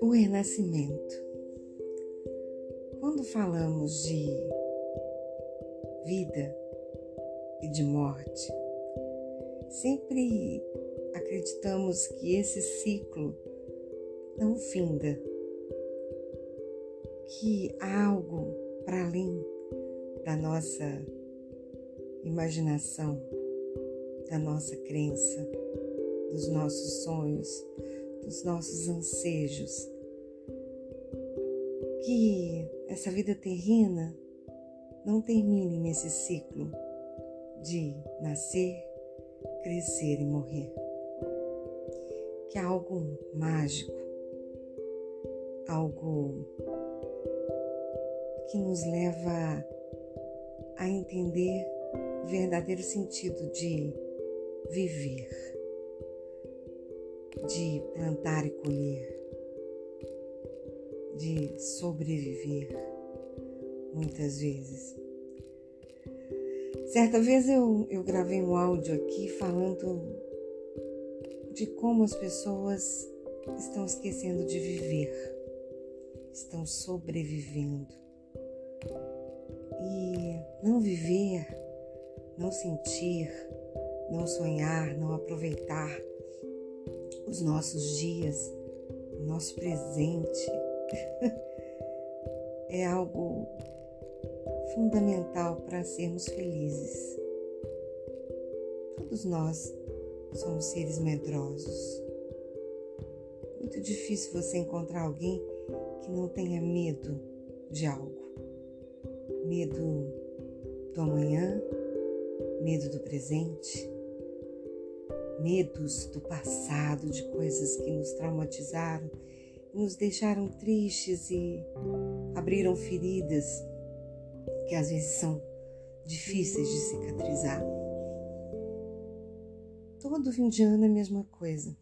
O renascimento. Quando falamos de vida e de morte, sempre acreditamos que esse ciclo não finda, que há algo para além da nossa imaginação, da nossa crença, dos nossos sonhos, dos nossos ansejos. Que essa vida terrena não termine nesse ciclo de nascer, crescer e morrer. Que há algo mágico, algo que nos leva a entender verdadeiro sentido de viver, de plantar e colher, de sobreviver, muitas vezes. Certa vez eu, eu gravei um áudio aqui falando de como as pessoas estão esquecendo de viver, estão sobrevivendo. E não viver, não sentir, não sonhar, não aproveitar os nossos dias, o nosso presente, é algo fundamental para sermos felizes. Todos nós somos seres medrosos. Muito difícil você encontrar alguém que não tenha medo de algo medo do amanhã, medo do presente, medos do passado, de coisas que nos traumatizaram, nos deixaram tristes e abriram feridas que às vezes são difíceis de cicatrizar. Todo fim de ano é a mesma coisa.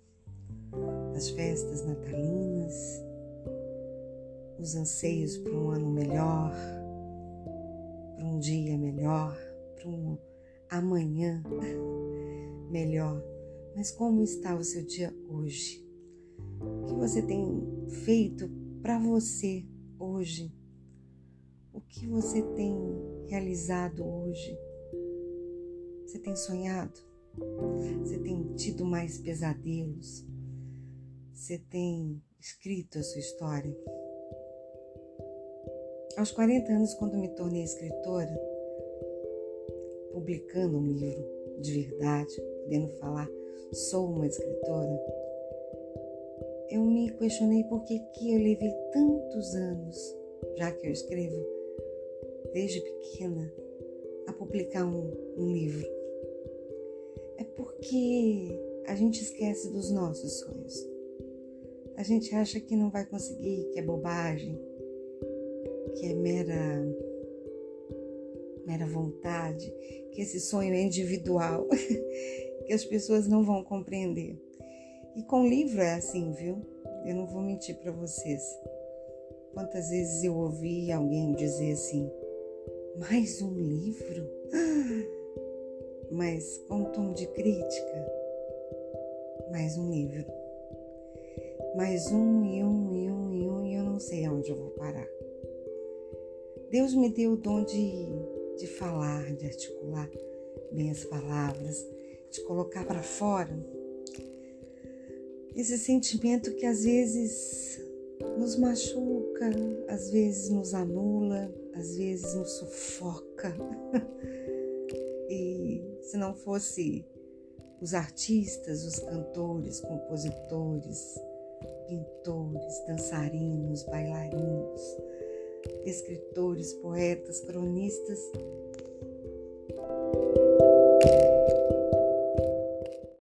As festas natalinas, os anseios para um ano melhor, para um dia melhor, para um amanhã melhor. Mas como está o seu dia hoje? O que você tem feito para você hoje? O que você tem realizado hoje? Você tem sonhado? Você tem tido mais pesadelos? Você tem escrito a sua história? Aos 40 anos, quando me tornei escritora, publicando um livro de verdade, podendo falar, sou uma escritora, eu me questionei por que, que eu levei tantos anos, já que eu escrevo desde pequena, a publicar um, um livro. É porque a gente esquece dos nossos sonhos. A gente acha que não vai conseguir, que é bobagem, que é mera mera vontade, que esse sonho é individual, que as pessoas não vão compreender. E com livro é assim, viu? Eu não vou mentir para vocês. Quantas vezes eu ouvi alguém dizer assim: "Mais um livro?" Mas com tom de crítica. Mais um livro. Mais um e um e um e um e eu não sei aonde eu vou parar. Deus me deu o dom de, de falar, de articular bem as palavras, de colocar para fora esse sentimento que às vezes nos machuca, às vezes nos anula, às vezes nos sufoca. e se não fosse os artistas, os cantores, compositores, pintores, dançarinos, bailarinos, escritores, poetas, cronistas,